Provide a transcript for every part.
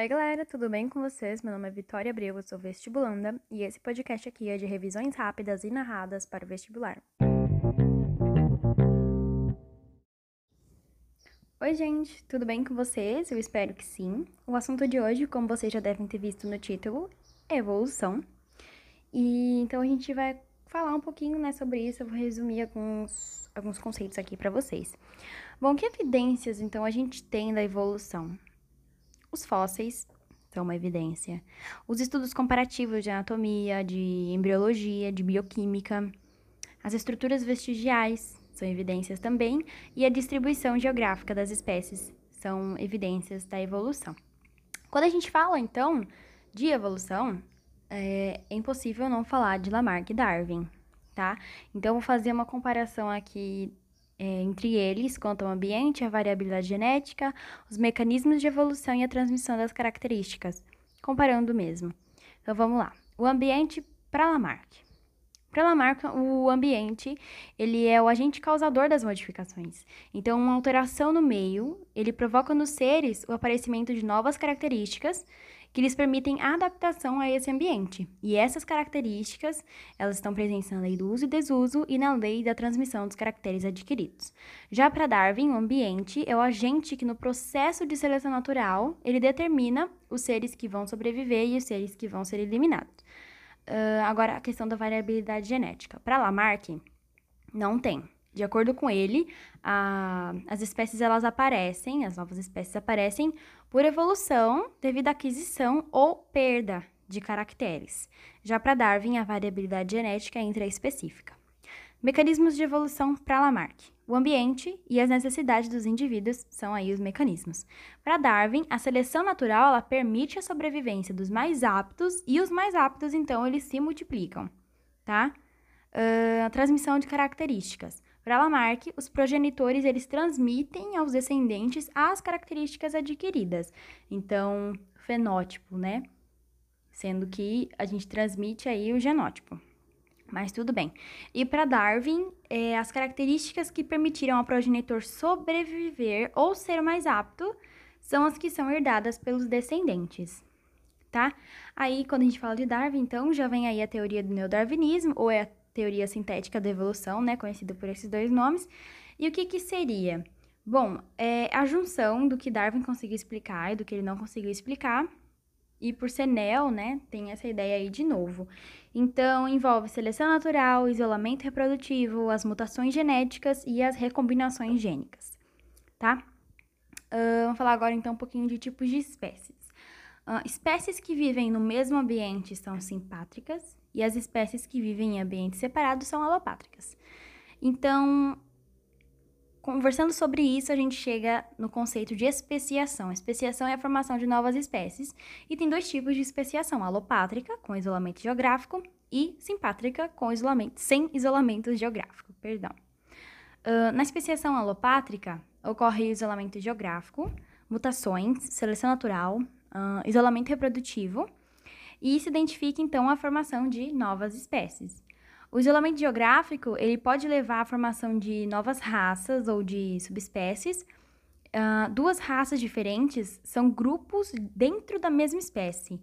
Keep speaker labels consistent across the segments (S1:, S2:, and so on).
S1: Oi, galera, tudo bem com vocês? Meu nome é Vitória Abreu, eu sou vestibulanda e esse podcast aqui é de revisões rápidas e narradas para o vestibular. Oi, gente, tudo bem com vocês? Eu espero que sim. O assunto de hoje, como vocês já devem ter visto no título, é evolução. E então a gente vai falar um pouquinho né, sobre isso, eu vou resumir alguns, alguns conceitos aqui para vocês. Bom, que evidências então a gente tem da evolução? Os fósseis são uma evidência. Os estudos comparativos de anatomia, de embriologia, de bioquímica, as estruturas vestigiais são evidências também, e a distribuição geográfica das espécies são evidências da evolução. Quando a gente fala, então, de evolução, é, é impossível não falar de Lamarck e Darwin, tá? Então, vou fazer uma comparação aqui é, entre eles quanto ao ambiente, a variabilidade genética, os mecanismos de evolução e a transmissão das características, comparando mesmo. Então vamos lá. O ambiente para Lamarck. Para Lamarck, o ambiente ele é o agente causador das modificações. Então, uma alteração no meio ele provoca nos seres o aparecimento de novas características que lhes permitem adaptação a esse ambiente. E essas características, elas estão presentes na lei do uso e desuso e na lei da transmissão dos caracteres adquiridos. Já para Darwin, o ambiente é o agente que no processo de seleção natural, ele determina os seres que vão sobreviver e os seres que vão ser eliminados. Uh, agora, a questão da variabilidade genética. Para Lamarck, não tem. De acordo com ele, a, as espécies elas aparecem, as novas espécies aparecem por evolução devido à aquisição ou perda de caracteres. Já para Darwin, a variabilidade genética é intraespecífica. Mecanismos de evolução para Lamarck. O ambiente e as necessidades dos indivíduos são aí os mecanismos. Para Darwin, a seleção natural ela permite a sobrevivência dos mais aptos e os mais aptos, então, eles se multiplicam, tá? Uh, a transmissão de características. Para Lamarck, os progenitores eles transmitem aos descendentes as características adquiridas. Então, fenótipo, né? Sendo que a gente transmite aí o genótipo. Mas tudo bem. E para Darwin, é, as características que permitiram ao progenitor sobreviver ou ser mais apto são as que são herdadas pelos descendentes, tá? Aí, quando a gente fala de Darwin, então, já vem aí a teoria do neodarwinismo, ou é a teoria sintética da evolução, né, conhecida por esses dois nomes. E o que que seria? Bom, é a junção do que Darwin conseguiu explicar e do que ele não conseguiu explicar. E por ser neo, né, tem essa ideia aí de novo. Então, envolve seleção natural, isolamento reprodutivo, as mutações genéticas e as recombinações gênicas, tá? Uh, vamos falar agora então um pouquinho de tipos de espécies. Uh, espécies que vivem no mesmo ambiente são simpátricas e as espécies que vivem em ambientes separados são alopátricas. Então, conversando sobre isso, a gente chega no conceito de especiação. Especiação é a formação de novas espécies e tem dois tipos de especiação: alopátrica, com isolamento geográfico, e simpátrica, com isolamento, sem isolamento geográfico. Perdão. Uh, na especiação alopátrica, ocorre isolamento geográfico, mutações, seleção natural, uh, isolamento reprodutivo, e se identifica então a formação de novas espécies. O isolamento geográfico ele pode levar à formação de novas raças ou de subespécies. Uh, duas raças diferentes são grupos dentro da mesma espécie.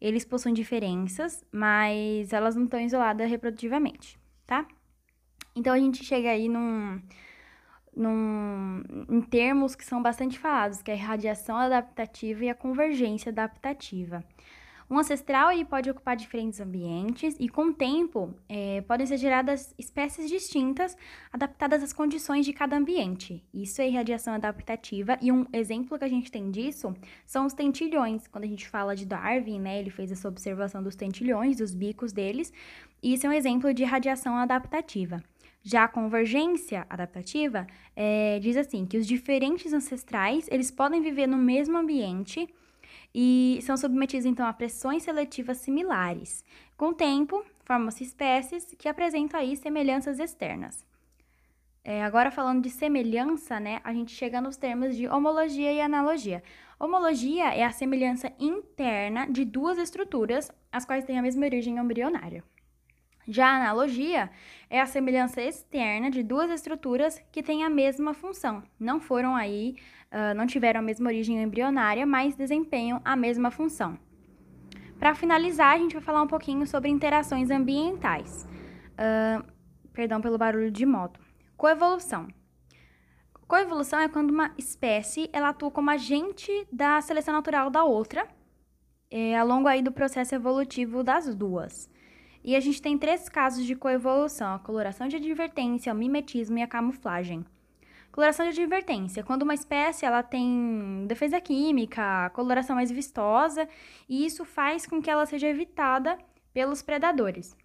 S1: Eles possuem diferenças, mas elas não estão isoladas reprodutivamente, tá? Então a gente chega aí num, num, em termos que são bastante falados, que é a radiação adaptativa e a convergência adaptativa. Um ancestral ele pode ocupar diferentes ambientes e, com o tempo, é, podem ser geradas espécies distintas adaptadas às condições de cada ambiente. Isso é irradiação adaptativa e um exemplo que a gente tem disso são os tentilhões. Quando a gente fala de Darwin, né, ele fez essa observação dos tentilhões, dos bicos deles, e isso é um exemplo de radiação adaptativa. Já a convergência adaptativa é, diz assim que os diferentes ancestrais eles podem viver no mesmo ambiente e são submetidos então a pressões seletivas similares. Com o tempo, formam-se espécies que apresentam aí semelhanças externas. É, agora falando de semelhança, né, a gente chega nos termos de homologia e analogia. Homologia é a semelhança interna de duas estruturas, as quais têm a mesma origem embrionária. Já a analogia é a semelhança externa de duas estruturas que têm a mesma função. Não foram aí, uh, não tiveram a mesma origem embrionária, mas desempenham a mesma função. Para finalizar, a gente vai falar um pouquinho sobre interações ambientais. Uh, perdão pelo barulho de moto. Coevolução. Coevolução é quando uma espécie ela atua como agente da seleção natural da outra, é, ao longo aí do processo evolutivo das duas. E a gente tem três casos de coevolução: a coloração de advertência, o mimetismo e a camuflagem. Coloração de advertência, quando uma espécie ela tem defesa química, coloração mais vistosa, e isso faz com que ela seja evitada pelos predadores.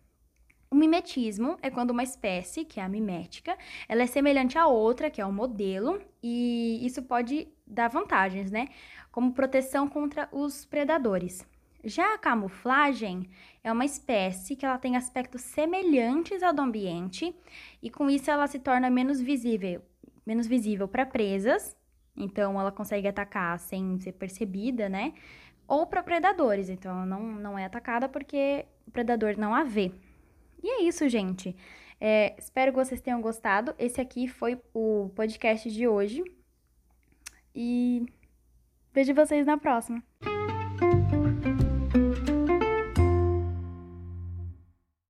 S1: O mimetismo é quando uma espécie, que é a mimética, ela é semelhante a outra, que é o modelo, e isso pode dar vantagens, né? Como proteção contra os predadores. Já a camuflagem é uma espécie que ela tem aspectos semelhantes ao do ambiente e com isso ela se torna menos visível, menos visível para presas, então ela consegue atacar sem ser percebida, né? Ou para predadores, então ela não, não é atacada porque o predador não a vê. E é isso, gente. É, espero que vocês tenham gostado. Esse aqui foi o podcast de hoje. E vejo vocês na próxima.